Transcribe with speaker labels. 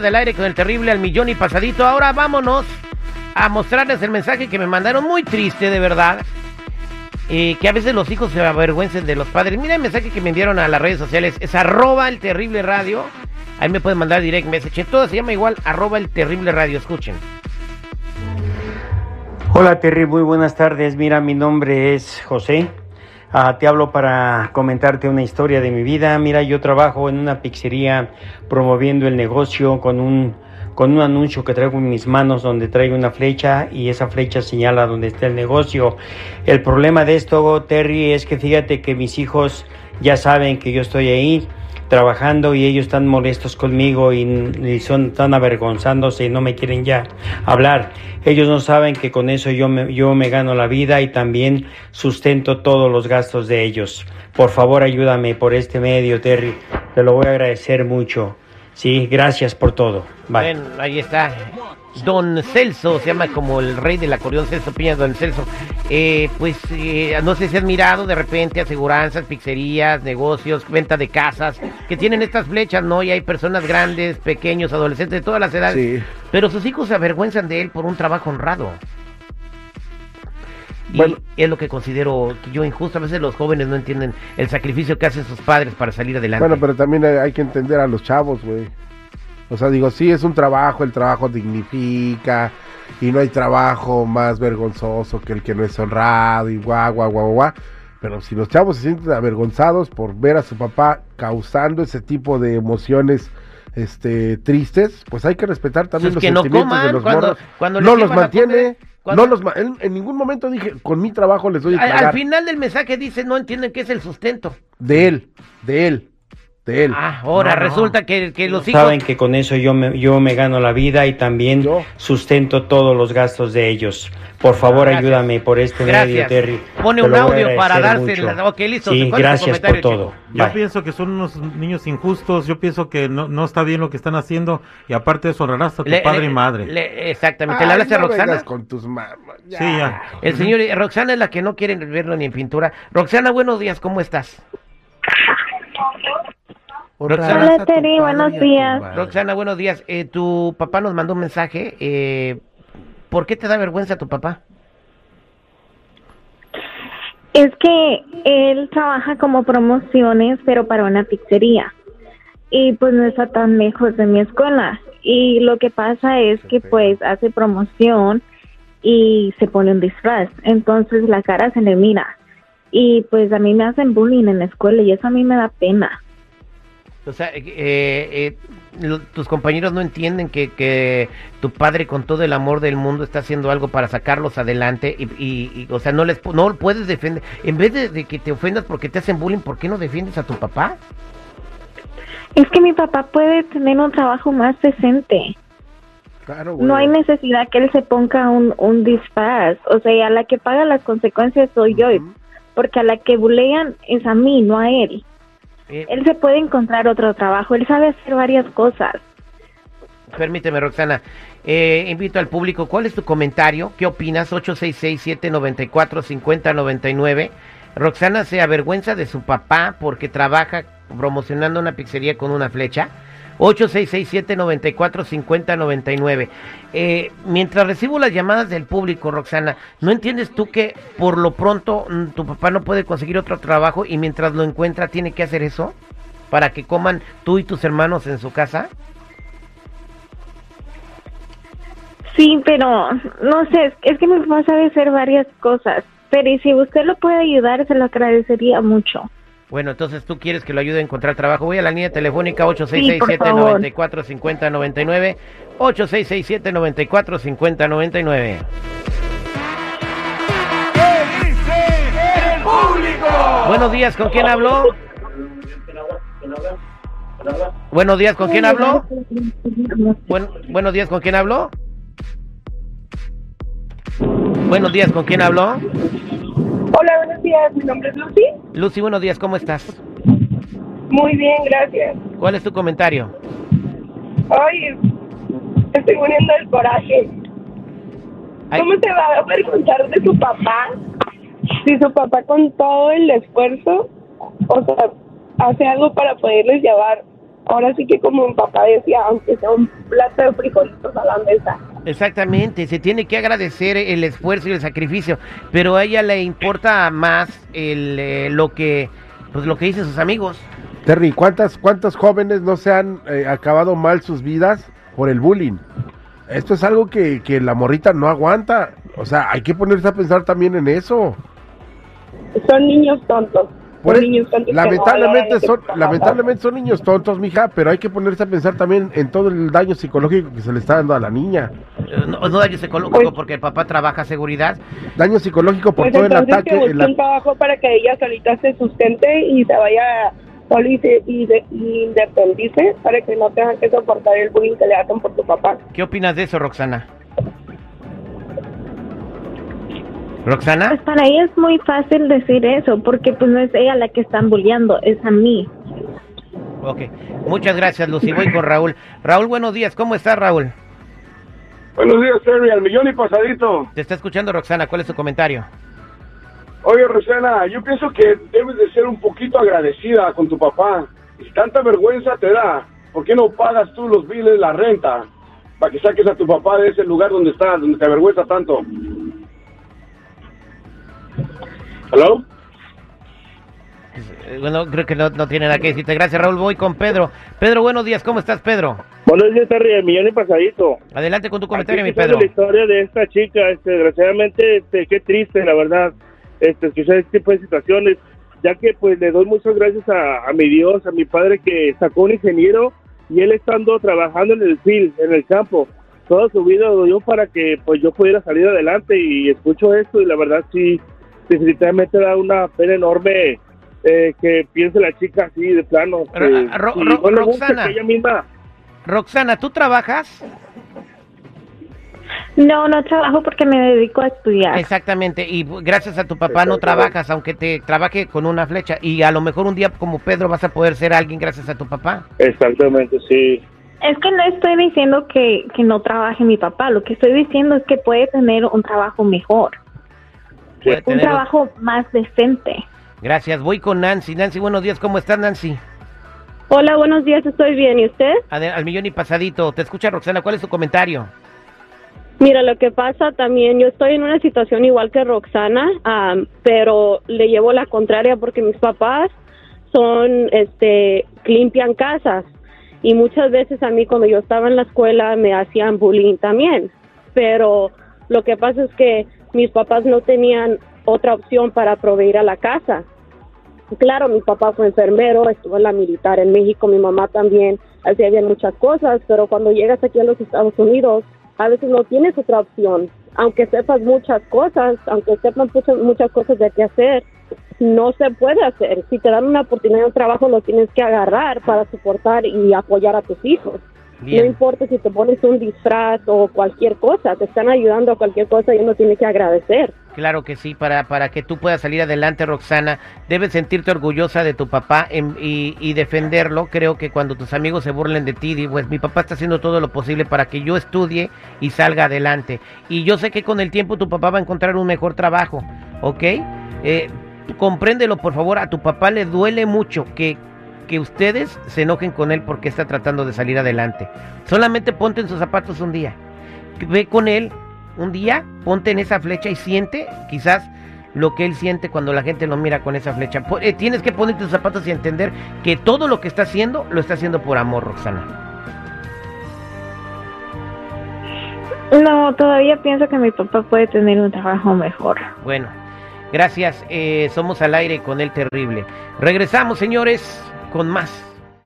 Speaker 1: del aire con el terrible al millón y pasadito. Ahora vámonos a mostrarles el mensaje que me mandaron muy triste, de verdad. Eh, que a veces los hijos se avergüencen de los padres. Mira el mensaje que me enviaron a las redes sociales. Es arroba el terrible radio. Ahí me pueden mandar direct message. Todo se llama igual arroba el terrible radio. Escuchen.
Speaker 2: Hola Terry, muy buenas tardes. Mira, mi nombre es José. Ah, te hablo para comentarte una historia de mi vida. Mira, yo trabajo en una pizzería promoviendo el negocio con un, con un anuncio que traigo en mis manos donde traigo una flecha y esa flecha señala donde está el negocio. El problema de esto, Terry, es que fíjate que mis hijos ya saben que yo estoy ahí trabajando y ellos están molestos conmigo y, son tan avergonzándose y no me quieren ya hablar. Ellos no saben que con eso yo me, yo me gano la vida y también sustento todos los gastos de ellos. Por favor, ayúdame por este medio, Terry. Te lo voy a agradecer mucho. Sí, gracias por todo.
Speaker 1: Bueno, ahí está. Don Celso, se llama como el rey del acordeón, Celso Piña, Don Celso. Eh, pues eh, no sé si has mirado de repente aseguranzas, pizzerías, negocios, venta de casas, que tienen estas flechas, ¿no? Y hay personas grandes, pequeños, adolescentes de todas las edades. Pero sus hijos se avergüenzan de él por un trabajo honrado. Y es lo que considero yo injusto. A veces los jóvenes no entienden el sacrificio que hacen sus padres para salir adelante.
Speaker 3: Bueno, pero también hay que entender a los chavos, güey. O sea, digo, sí es un trabajo, el trabajo dignifica y no hay trabajo más vergonzoso que el que no es honrado y guau, guau, guau, guau. Pero si los chavos se sienten avergonzados por ver a su papá causando ese tipo de emociones este tristes, pues hay que respetar también
Speaker 1: pues
Speaker 3: los sentimientos de los
Speaker 1: cuando, Cuando
Speaker 3: no los mantiene. no los en, ningún momento dije, con mi trabajo les doy
Speaker 1: al, al final del mensaje dice, no entienden qué es el sustento.
Speaker 3: De él, de él.
Speaker 1: Ah, ahora resulta que, los hijos...
Speaker 2: Saben que con eso yo me, yo me gano la vida y también sustento todos los gastos de ellos. Por favor, ayúdame por este medio, Terry.
Speaker 1: Pone un audio para darse... La... Ok, listo.
Speaker 2: Sí, gracias por todo.
Speaker 4: Yo pienso que son unos niños injustos, yo pienso que no, no está bien lo que están haciendo y aparte de eso honrarás a tu padre y madre.
Speaker 1: exactamente. ¿Le hablas a Roxana?
Speaker 3: con tus
Speaker 1: Sí, ya. El señor... Roxana es la que no quiere verlo ni en pintura. Roxana, buenos días, ¿cómo estás?
Speaker 5: Hola, Teri, buenos días.
Speaker 1: Roxana, buenos días. Eh, tu papá nos mandó un mensaje. Eh, ¿Por qué te da vergüenza tu papá?
Speaker 5: Es que él trabaja como promociones, pero para una pizzería. Y pues no está tan lejos de mi escuela. Y lo que pasa es que pues hace promoción y se pone un disfraz. Entonces la cara se le mira. Y pues a mí me hacen bullying en la escuela y eso a mí me da pena.
Speaker 1: O sea, eh, eh, tus compañeros no entienden que, tu padre con todo el amor del mundo está haciendo algo para sacarlos adelante y, o sea, no les no puedes defender. En vez de, que te ofendas porque te hacen bullying, ¿por qué no defiendes a tu papá?
Speaker 5: Es que mi papá puede tener un trabajo más decente. Claro, no hay necesidad que él se ponga un, un disfraz. O sea, a la que paga las consecuencias soy yo. Porque a la que bulean es a mí, no a él. Eh, él se puede encontrar otro trabajo, él sabe hacer varias cosas.
Speaker 1: Permíteme, Roxana. Eh, invito al público, ¿cuál es tu comentario? ¿Qué opinas? 866-794-5099. Roxana se avergüenza de su papá porque trabaja promocionando una pizzería con una flecha. 8667-945099. Eh, mientras recibo las llamadas del público, Roxana, ¿no entiendes tú que por lo pronto mm, tu papá no puede conseguir otro trabajo y mientras lo encuentra tiene que hacer eso? ¿Para que coman tú y tus hermanos en su casa?
Speaker 5: Sí, pero no sé, es que mi papá sabe hacer varias cosas. Pero si usted lo puede ayudar, se lo agradecería mucho.
Speaker 1: Bueno, entonces tú quieres que lo ayude a encontrar trabajo. Voy a la línea telefónica 8667-945099. 8667-945099.
Speaker 6: ¿Qué dice el público?
Speaker 1: Buenos días, ¿con quién habló? Buenos días, ¿con quién habló? buenos días, ¿con quién habló? Buenos días, ¿con quién habló?
Speaker 7: Hola, buenos días. Mi nombre es Lucy.
Speaker 1: Lucy, buenos días. ¿Cómo estás?
Speaker 7: Muy bien, gracias.
Speaker 1: ¿Cuál es tu comentario?
Speaker 7: Ay, estoy poniendo el coraje. ¿Cómo te va a avergonzar de su papá? Si su papá con todo el esfuerzo, o sea, hace algo para poderles llevar ahora sí que como mi papá decía, aunque sea un plato de frijolitos a la mesa.
Speaker 1: Exactamente, se tiene que agradecer el esfuerzo y el sacrificio, pero a ella le importa más el, eh, lo que pues lo que dicen sus amigos.
Speaker 3: Terry, ¿cuántas, ¿cuántos jóvenes no se han eh, acabado mal sus vidas por el bullying? Esto es algo que, que la morrita no aguanta. O sea, hay que ponerse a pensar también en eso.
Speaker 7: Son niños tontos
Speaker 3: lamentablemente son, lamentablemente son niños tontos, mija, pero hay que ponerse a pensar también en todo el daño psicológico que se le está dando a la niña.
Speaker 1: Eh, no, daño psicológico pues- porque el papá trabaja seguridad.
Speaker 3: Daño psicológico por pues todo el ataque.
Speaker 7: Que un trabajo para que ella solita se sustente y se vaya y, y, independice para que no tenga que soportar el bullying que le hacen por tu papá.
Speaker 1: ¿Qué opinas de eso, Roxana? ¿Roxana?
Speaker 5: Pues para ella es muy fácil decir eso, porque pues no es ella la que están bulleando, es a mí.
Speaker 1: Ok, muchas gracias Lucy, voy con Raúl. Raúl, buenos días, ¿cómo estás Raúl?
Speaker 8: Buenos días, Terry, al millón y pasadito.
Speaker 1: Te está escuchando Roxana, ¿cuál es tu comentario?
Speaker 8: Oye, Roxana, yo pienso que debes de ser un poquito agradecida con tu papá. Si tanta vergüenza te da, ¿por qué no pagas tú los biles, la renta? Para que saques a tu papá de ese lugar donde está, donde te avergüenza tanto. ¿Hello?
Speaker 1: Bueno, creo que no, tiene nada que decirte. Gracias, Raúl. Voy con Pedro. Pedro, buenos días. ¿Cómo estás, Pedro?
Speaker 9: Buenos días, Terry. El millón y pasadito.
Speaker 1: Adelante con tu comentario, mi Pedro.
Speaker 9: la historia de esta chica. Este, desgraciadamente, este, qué triste, la verdad, este, escuchar este tipo de situaciones. Ya que, pues, le doy muchas gracias a, a mi Dios, a mi padre que sacó un ingeniero y él estando trabajando en el field, en el campo toda su vida yo para que pues yo pudiera salir adelante y escucho esto y la verdad sí definitivamente da una pena enorme eh, que piense la chica así de plano.
Speaker 1: Roxana, Roxana, ¿tú trabajas?
Speaker 5: No, no trabajo porque me dedico a estudiar.
Speaker 1: Exactamente, y gracias a tu papá no trabajas, aunque te trabaje con una flecha, y a lo mejor un día como Pedro vas a poder ser alguien gracias a tu papá.
Speaker 9: Exactamente, sí.
Speaker 5: Es que no estoy diciendo que, que no trabaje mi papá, lo que estoy diciendo es que puede tener un trabajo mejor un trabajo más decente.
Speaker 1: Gracias, voy con Nancy. Nancy, buenos días, ¿cómo estás Nancy?
Speaker 10: Hola, buenos días, estoy bien, ¿y usted?
Speaker 1: Al, millón y pasadito, te escucha Roxana, ¿cuál es su comentario?
Speaker 10: Mira, lo que pasa también, yo estoy en una situación igual que Roxana, pero le llevo la contraria porque mis papás son, este, limpian casas y muchas veces a mí cuando yo estaba en la escuela me hacían bullying también, pero lo que pasa es que mis papás no tenían otra opción para proveer a la casa. Claro, mi papá fue enfermero, estuvo en la militar en México, mi mamá también, hacía bien muchas cosas, pero cuando llegas aquí a los Estados Unidos, a veces no tienes otra opción. Aunque sepas muchas cosas, aunque sepan muchas, cosas de qué hacer, no se puede hacer. Si te dan una oportunidad de trabajo, lo tienes que agarrar para soportar y apoyar a tus hijos. No importa si te pones un disfraz o cualquier cosa, te están ayudando a cualquier cosa y uno tiene que agradecer.
Speaker 1: Claro que sí, para, para que tú puedas salir adelante, Roxana, debes sentirte orgullosa de tu papá y, y, defenderlo. Creo que cuando tus amigos se burlen de ti, pues mi papá está haciendo todo lo posible para que yo estudie y salga adelante. Y yo sé que con el tiempo tu papá va a encontrar un mejor trabajo, ¿ok? Eh, compréndelo, por favor, a tu papá le duele mucho que que ustedes se enojen con él porque está tratando de salir adelante. Solamente ponte en sus zapatos un día. Ve con él un día, ponte en esa flecha y siente quizás lo que él siente cuando la gente lo mira con esa flecha. Eh, tienes que ponerte tus zapatos y entender que todo lo que está haciendo lo está haciendo por amor, Roxana.
Speaker 5: No, todavía pienso que mi papá puede tener un trabajo mejor.
Speaker 1: Bueno, gracias. Eh, somos al aire con el terrible. Regresamos, señores con más